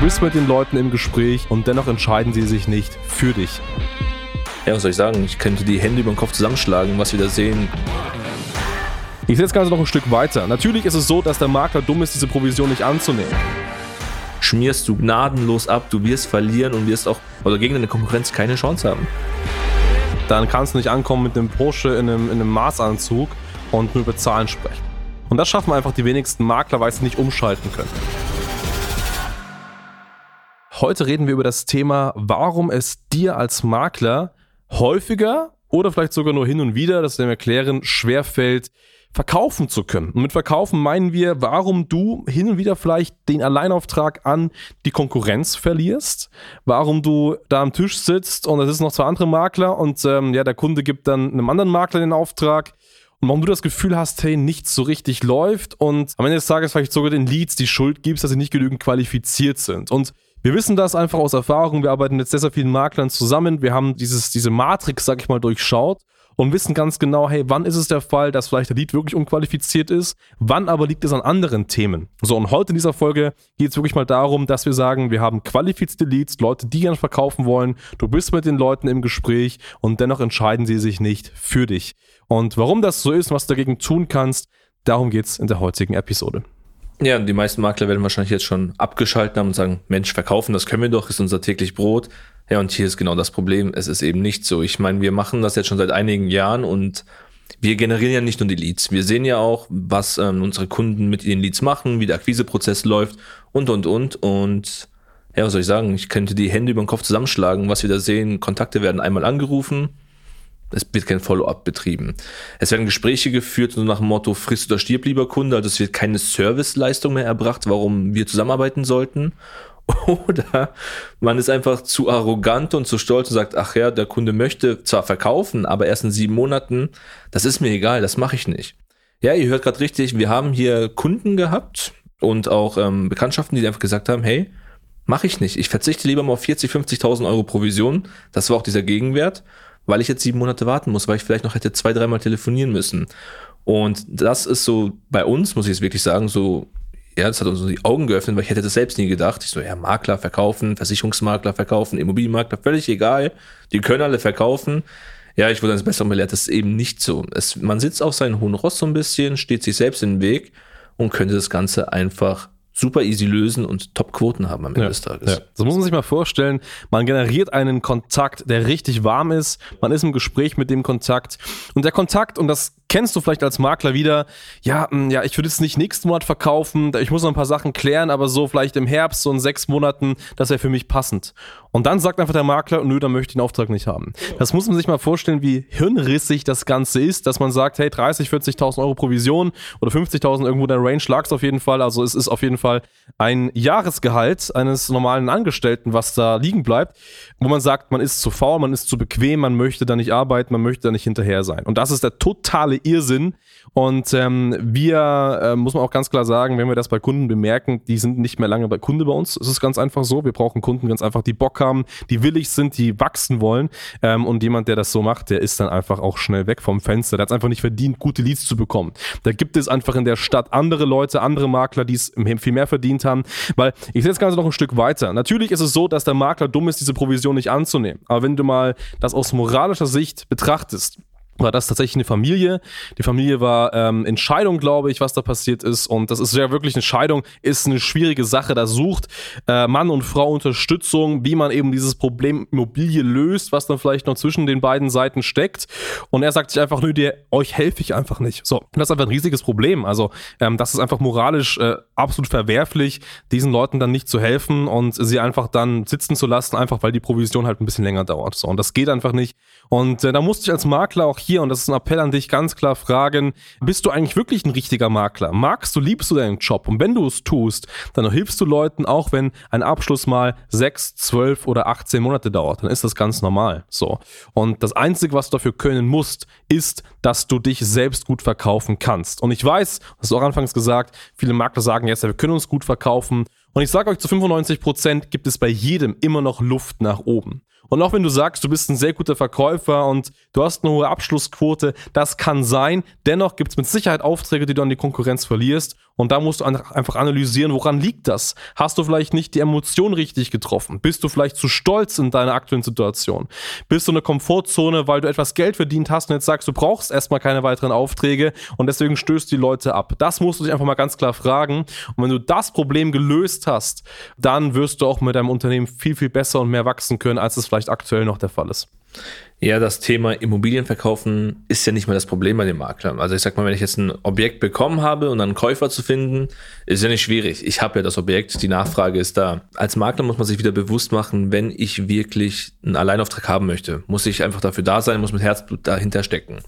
bist mit den Leuten im Gespräch und dennoch entscheiden sie sich nicht für dich. Ja, was soll ich sagen? Ich könnte die Hände über den Kopf zusammenschlagen, was wir da sehen. Ich sehe das Ganze noch ein Stück weiter. Natürlich ist es so, dass der Makler dumm ist, diese Provision nicht anzunehmen. Schmierst du gnadenlos ab, du wirst verlieren und wirst auch oder gegen deine Konkurrenz keine Chance haben. Dann kannst du nicht ankommen mit einem Porsche in einem, in einem Maßanzug und nur über Zahlen sprechen. Und das schaffen einfach die wenigsten Makler, weil sie nicht umschalten können. Heute reden wir über das Thema, warum es dir als Makler häufiger oder vielleicht sogar nur hin und wieder, das wir erklären, schwerfällt, verkaufen zu können. Und mit verkaufen meinen wir, warum du hin und wieder vielleicht den Alleinauftrag an die Konkurrenz verlierst, warum du da am Tisch sitzt und es ist noch zwei andere Makler und ähm, ja, der Kunde gibt dann einem anderen Makler den Auftrag und warum du das Gefühl hast, hey, nichts so richtig läuft und am Ende des Tages vielleicht sogar den Leads die Schuld gibst, dass sie nicht genügend qualifiziert sind. Und wir wissen das einfach aus Erfahrung. Wir arbeiten mit sehr, sehr vielen Maklern zusammen. Wir haben dieses, diese Matrix, sag ich mal, durchschaut und wissen ganz genau, hey, wann ist es der Fall, dass vielleicht der Lead wirklich unqualifiziert ist, wann aber liegt es an anderen Themen. So, und heute in dieser Folge geht es wirklich mal darum, dass wir sagen, wir haben qualifizierte Leads, Leute, die gerne verkaufen wollen, du bist mit den Leuten im Gespräch und dennoch entscheiden sie sich nicht für dich. Und warum das so ist, was du dagegen tun kannst, darum geht es in der heutigen Episode. Ja, die meisten Makler werden wahrscheinlich jetzt schon abgeschaltet haben und sagen, Mensch, verkaufen, das können wir doch, ist unser täglich Brot. Ja, und hier ist genau das Problem. Es ist eben nicht so. Ich meine, wir machen das jetzt schon seit einigen Jahren und wir generieren ja nicht nur die Leads. Wir sehen ja auch, was ähm, unsere Kunden mit ihren Leads machen, wie der Akquiseprozess läuft und, und, und. Und ja, was soll ich sagen? Ich könnte die Hände über den Kopf zusammenschlagen, was wir da sehen. Kontakte werden einmal angerufen, es wird kein Follow-up betrieben. Es werden Gespräche geführt, so nach dem Motto, frisst oder stirb, lieber Kunde. Also es wird keine Serviceleistung mehr erbracht, warum wir zusammenarbeiten sollten. Oder man ist einfach zu arrogant und zu stolz und sagt, ach ja, der Kunde möchte zwar verkaufen, aber erst in sieben Monaten, das ist mir egal, das mache ich nicht. Ja, ihr hört gerade richtig, wir haben hier Kunden gehabt und auch ähm, Bekanntschaften, die einfach gesagt haben, hey, mache ich nicht. Ich verzichte lieber mal auf 40, 50.000 Euro Provision. Das war auch dieser Gegenwert weil ich jetzt sieben Monate warten muss, weil ich vielleicht noch hätte zwei, dreimal telefonieren müssen. Und das ist so bei uns, muss ich jetzt wirklich sagen, so, ja, das hat uns die Augen geöffnet, weil ich hätte das selbst nie gedacht. Ich so, ja, Makler verkaufen, Versicherungsmakler verkaufen, Immobilienmakler, völlig egal. Die können alle verkaufen. Ja, ich wurde dann besser belehrt, das ist eben nicht so. Es, man sitzt auf seinen hohen Ross so ein bisschen, steht sich selbst in den Weg und könnte das Ganze einfach super easy lösen und Top-Quoten haben am Ende ja, des Tages. Ja. So muss man sich mal vorstellen, man generiert einen Kontakt, der richtig warm ist, man ist im Gespräch mit dem Kontakt und der Kontakt, und das kennst du vielleicht als Makler wieder, ja, hm, ja, ich würde es nicht nächsten Monat verkaufen, ich muss noch ein paar Sachen klären, aber so vielleicht im Herbst, so in sechs Monaten, das wäre für mich passend. Und dann sagt einfach der Makler, nö, dann möchte ich den Auftrag nicht haben. Das muss man sich mal vorstellen, wie hirnrissig das Ganze ist, dass man sagt, hey, 30, 40.000 Euro Provision oder 50.000 irgendwo der Range lag es auf jeden Fall. Also es ist auf jeden Fall ein Jahresgehalt eines normalen Angestellten, was da liegen bleibt, wo man sagt, man ist zu faul, man ist zu bequem, man möchte da nicht arbeiten, man möchte da nicht hinterher sein. Und das ist der totale Irrsinn. Und ähm, wir, äh, muss man auch ganz klar sagen, wenn wir das bei Kunden bemerken, die sind nicht mehr lange bei Kunde bei uns. Es ist ganz einfach so. Wir brauchen Kunden ganz einfach, die Bock haben, die willig sind, die wachsen wollen. Ähm, und jemand, der das so macht, der ist dann einfach auch schnell weg vom Fenster. Der hat es einfach nicht verdient, gute Leads zu bekommen. Da gibt es einfach in der Stadt andere Leute, andere Makler, die es viel mehr verdient haben. Weil ich sehe das Ganze noch ein Stück weiter. Natürlich ist es so, dass der Makler dumm ist, diese Provision nicht anzunehmen. Aber wenn du mal das aus moralischer Sicht betrachtest, war das tatsächlich eine Familie. Die Familie war ähm, in glaube ich, was da passiert ist. Und das ist ja wirklich eine Scheidung, ist eine schwierige Sache. Da sucht äh, Mann und Frau Unterstützung, wie man eben dieses Problem Immobilie löst, was dann vielleicht noch zwischen den beiden Seiten steckt. Und er sagt sich einfach, nö, dir, euch helfe ich einfach nicht. So, das ist einfach ein riesiges Problem. Also, ähm, das ist einfach moralisch äh, absolut verwerflich, diesen Leuten dann nicht zu helfen und sie einfach dann sitzen zu lassen, einfach weil die Provision halt ein bisschen länger dauert. So, und das geht einfach nicht. Und äh, da musste ich als Makler auch hier, und das ist ein Appell an dich, ganz klar fragen, bist du eigentlich wirklich ein richtiger Makler? Magst du, liebst du deinen Job? Und wenn du es tust, dann hilfst du Leuten, auch wenn ein Abschluss mal sechs, zwölf oder 18 Monate dauert. Dann ist das ganz normal. So. Und das Einzige, was du dafür können musst, ist, dass du dich selbst gut verkaufen kannst. Und ich weiß, das ist auch anfangs gesagt, viele Makler sagen jetzt, wir können uns gut verkaufen. Und ich sage euch, zu 95 Prozent gibt es bei jedem immer noch Luft nach oben. Und auch wenn du sagst, du bist ein sehr guter Verkäufer und du hast eine hohe Abschlussquote, das kann sein. Dennoch gibt es mit Sicherheit Aufträge, die du an die Konkurrenz verlierst. Und da musst du einfach analysieren, woran liegt das? Hast du vielleicht nicht die Emotion richtig getroffen? Bist du vielleicht zu stolz in deiner aktuellen Situation? Bist du in der Komfortzone, weil du etwas Geld verdient hast und jetzt sagst, du brauchst erstmal keine weiteren Aufträge und deswegen stößt die Leute ab? Das musst du dich einfach mal ganz klar fragen. Und wenn du das Problem gelöst hast, dann wirst du auch mit deinem Unternehmen viel, viel besser und mehr wachsen können, als es vielleicht aktuell noch der Fall ist. Ja, das Thema Immobilien verkaufen ist ja nicht mehr das Problem bei dem Makler. Also ich sag mal, wenn ich jetzt ein Objekt bekommen habe und einen Käufer zu finden, ist ja nicht schwierig. Ich habe ja das Objekt, die Nachfrage ist da. Als Makler muss man sich wieder bewusst machen, wenn ich wirklich einen Alleinauftrag haben möchte, muss ich einfach dafür da sein, muss mit Herzblut dahinter stecken.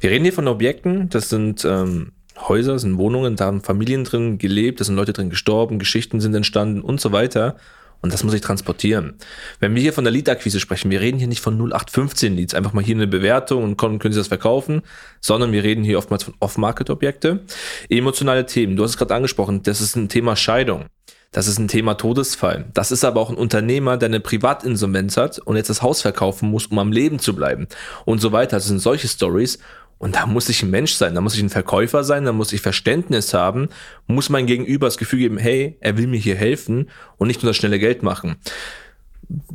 Wir reden hier von Objekten, das sind ähm, Häuser, sind Wohnungen, da haben Familien drin gelebt, da sind Leute drin gestorben, Geschichten sind entstanden und so weiter. Und das muss ich transportieren. Wenn wir hier von der Lead-Akquise sprechen, wir reden hier nicht von 0815 Leads, einfach mal hier eine Bewertung und können, können Sie das verkaufen, sondern wir reden hier oftmals von Off-Market-Objekte. Emotionale Themen, du hast es gerade angesprochen, das ist ein Thema Scheidung. Das ist ein Thema Todesfall. Das ist aber auch ein Unternehmer, der eine Privatinsolvenz hat und jetzt das Haus verkaufen muss, um am Leben zu bleiben und so weiter. Das sind solche Stories und da muss ich ein Mensch sein, da muss ich ein Verkäufer sein, da muss ich Verständnis haben, muss mein Gegenüber das Gefühl geben, hey, er will mir hier helfen und nicht nur das schnelle Geld machen.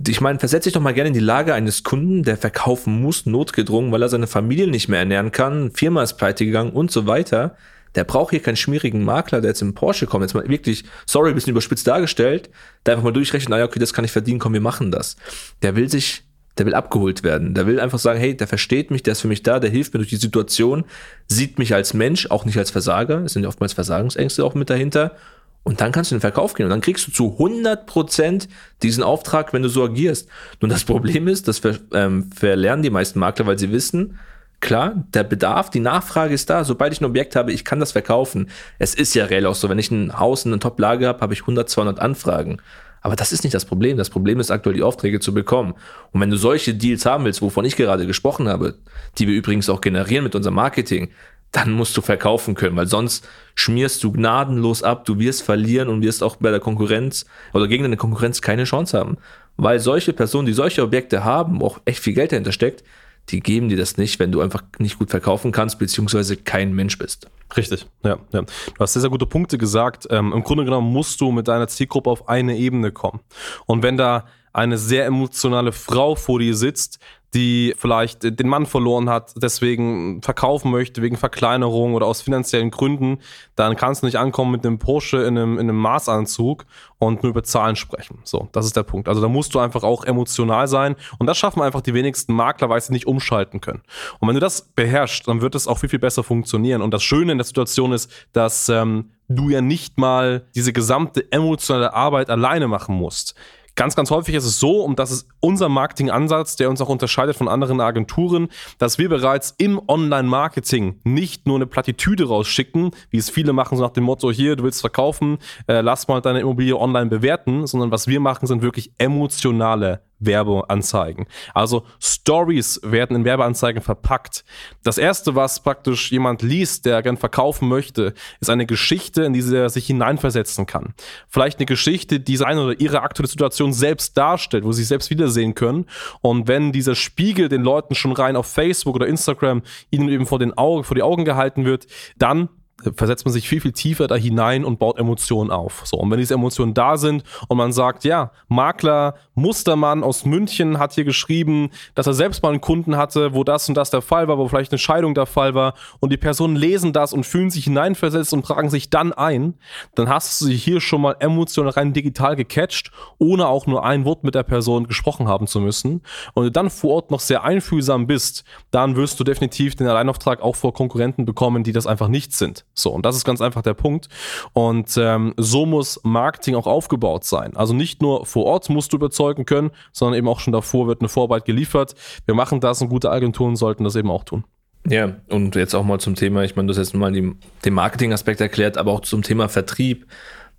Ich meine, versetze dich doch mal gerne in die Lage eines Kunden, der verkaufen muss, notgedrungen, weil er seine Familie nicht mehr ernähren kann, Firma ist pleite gegangen und so weiter. Der braucht hier keinen schmierigen Makler, der jetzt im Porsche kommt, jetzt mal wirklich, sorry, bisschen überspitzt dargestellt, der einfach mal durchrechnet, naja, okay, das kann ich verdienen, komm, wir machen das. Der will sich der will abgeholt werden. Der will einfach sagen, hey, der versteht mich, der ist für mich da, der hilft mir durch die Situation, sieht mich als Mensch, auch nicht als Versager. Es sind ja oftmals Versagungsängste auch mit dahinter. Und dann kannst du in den Verkauf gehen und dann kriegst du zu 100 Prozent diesen Auftrag, wenn du so agierst. Nun, das Problem ist, das ver, ähm, verlernen die meisten Makler, weil sie wissen, klar, der Bedarf, die Nachfrage ist da. Sobald ich ein Objekt habe, ich kann das verkaufen. Es ist ja reell auch so, wenn ich ein Haus in einer Top-Lage habe, habe ich 100, 200 Anfragen. Aber das ist nicht das Problem. Das Problem ist aktuell die Aufträge zu bekommen. Und wenn du solche Deals haben willst, wovon ich gerade gesprochen habe, die wir übrigens auch generieren mit unserem Marketing, dann musst du verkaufen können, weil sonst schmierst du gnadenlos ab, du wirst verlieren und wirst auch bei der Konkurrenz oder gegen deine Konkurrenz keine Chance haben. Weil solche Personen, die solche Objekte haben, wo auch echt viel Geld dahinter steckt, die geben dir das nicht, wenn du einfach nicht gut verkaufen kannst, beziehungsweise kein Mensch bist. Richtig, ja, ja. Du hast sehr, sehr gute Punkte gesagt. Ähm, Im Grunde genommen musst du mit deiner Zielgruppe auf eine Ebene kommen. Und wenn da eine sehr emotionale Frau vor dir sitzt, die vielleicht den Mann verloren hat, deswegen verkaufen möchte, wegen Verkleinerung oder aus finanziellen Gründen, dann kannst du nicht ankommen mit einem Porsche in einem, in einem Maßanzug und nur über Zahlen sprechen. So, das ist der Punkt. Also da musst du einfach auch emotional sein und das schaffen einfach die wenigsten Makler, weil sie nicht umschalten können. Und wenn du das beherrschst, dann wird es auch viel, viel besser funktionieren. Und das Schöne in der Situation ist, dass ähm, du ja nicht mal diese gesamte emotionale Arbeit alleine machen musst. Ganz, ganz häufig ist es so, und das ist unser Marketingansatz, der uns auch unterscheidet von anderen Agenturen, dass wir bereits im Online-Marketing nicht nur eine Plattitüde rausschicken, wie es viele machen, so nach dem Motto, hier, du willst verkaufen, äh, lass mal deine Immobilie online bewerten, sondern was wir machen, sind wirklich emotionale Werbeanzeigen. Also Stories werden in Werbeanzeigen verpackt. Das erste, was praktisch jemand liest, der gern verkaufen möchte, ist eine Geschichte, in die er sich hineinversetzen kann. Vielleicht eine Geschichte, die seine oder ihre aktuelle Situation selbst darstellt, wo sie sich selbst wiedersehen können. Und wenn dieser Spiegel den Leuten schon rein auf Facebook oder Instagram ihnen eben vor den Augen, vor die Augen gehalten wird, dann versetzt man sich viel, viel tiefer da hinein und baut Emotionen auf. So, und wenn diese Emotionen da sind und man sagt, ja, Makler Mustermann aus München hat hier geschrieben, dass er selbst mal einen Kunden hatte, wo das und das der Fall war, wo vielleicht eine Scheidung der Fall war und die Personen lesen das und fühlen sich hineinversetzt und tragen sich dann ein, dann hast du sie hier schon mal emotional rein digital gecatcht, ohne auch nur ein Wort mit der Person gesprochen haben zu müssen. Und du dann vor Ort noch sehr einfühlsam bist, dann wirst du definitiv den Alleinauftrag auch vor Konkurrenten bekommen, die das einfach nicht sind. So, und das ist ganz einfach der Punkt. Und ähm, so muss Marketing auch aufgebaut sein. Also nicht nur vor Ort musst du überzeugen können, sondern eben auch schon davor wird eine Vorarbeit geliefert. Wir machen das und gute Agenturen sollten das eben auch tun. Ja, und jetzt auch mal zum Thema, ich meine, du hast jetzt mal den, den Marketing-Aspekt erklärt, aber auch zum Thema Vertrieb.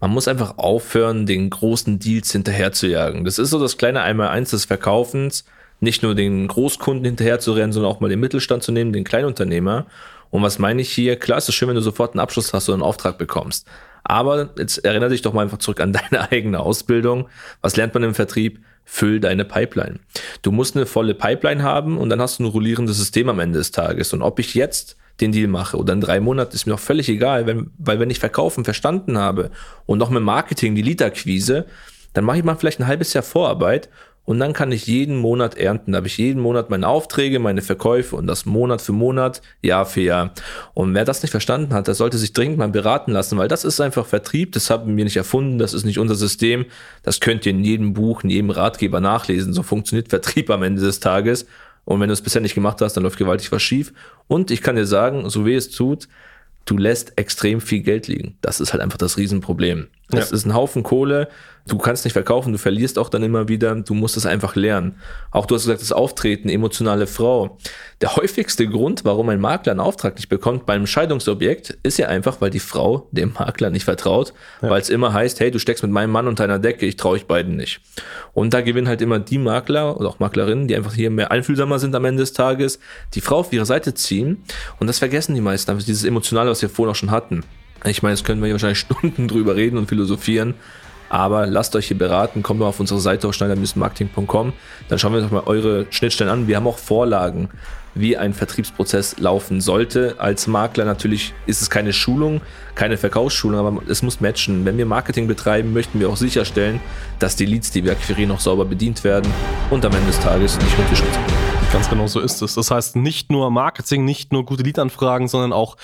Man muss einfach aufhören, den großen Deals hinterherzujagen. Das ist so das kleine Einmal-Eins des Verkaufens. Nicht nur den Großkunden hinterherzurennen, sondern auch mal den Mittelstand zu nehmen, den Kleinunternehmer. Und was meine ich hier? Klar, ist es schön, wenn du sofort einen Abschluss hast oder einen Auftrag bekommst. Aber jetzt erinnere dich doch mal einfach zurück an deine eigene Ausbildung. Was lernt man im Vertrieb? füll deine Pipeline. Du musst eine volle Pipeline haben und dann hast du ein rollierendes System am Ende des Tages. Und ob ich jetzt den Deal mache oder in drei Monaten ist mir auch völlig egal, wenn, weil wenn ich Verkaufen verstanden habe und noch mit Marketing die Lead-Akquise, dann mache ich mal vielleicht ein halbes Jahr Vorarbeit und dann kann ich jeden Monat ernten. Da habe ich jeden Monat meine Aufträge, meine Verkäufe und das Monat für Monat, Jahr für Jahr. Und wer das nicht verstanden hat, der sollte sich dringend mal beraten lassen, weil das ist einfach Vertrieb. Das haben wir nicht erfunden. Das ist nicht unser System. Das könnt ihr in jedem Buch, in jedem Ratgeber nachlesen. So funktioniert Vertrieb am Ende des Tages. Und wenn du es bisher nicht gemacht hast, dann läuft gewaltig was schief. Und ich kann dir sagen, so wie es tut, du lässt extrem viel Geld liegen. Das ist halt einfach das Riesenproblem. Das ja. ist ein Haufen Kohle. Du kannst nicht verkaufen, du verlierst auch dann immer wieder. Du musst es einfach lernen. Auch du hast gesagt, das Auftreten, emotionale Frau. Der häufigste Grund, warum ein Makler einen Auftrag nicht bekommt beim Scheidungsobjekt, ist ja einfach, weil die Frau dem Makler nicht vertraut, ja. weil es immer heißt, hey, du steckst mit meinem Mann unter einer Decke, ich traue euch beiden nicht. Und da gewinnen halt immer die Makler oder auch Maklerinnen, die einfach hier mehr einfühlsamer sind am Ende des Tages, die Frau auf ihre Seite ziehen. Und das vergessen die meisten, einfach dieses Emotionale, was wir vorhin auch schon hatten. Ich meine, jetzt können wir hier wahrscheinlich Stunden drüber reden und philosophieren. Aber lasst euch hier beraten, kommt mal auf unsere Seite auf schneider-marketing.com. Dann schauen wir uns mal eure Schnittstellen an. Wir haben auch Vorlagen, wie ein Vertriebsprozess laufen sollte. Als Makler natürlich ist es keine Schulung, keine Verkaufsschulung, aber es muss matchen. Wenn wir Marketing betreiben, möchten wir auch sicherstellen, dass die Leads, die wir akquirieren, noch sauber bedient werden und am Ende des Tages nicht unterstützt werden. Ganz genau so ist es. Das heißt, nicht nur Marketing, nicht nur gute Lead-Anfragen, sondern auch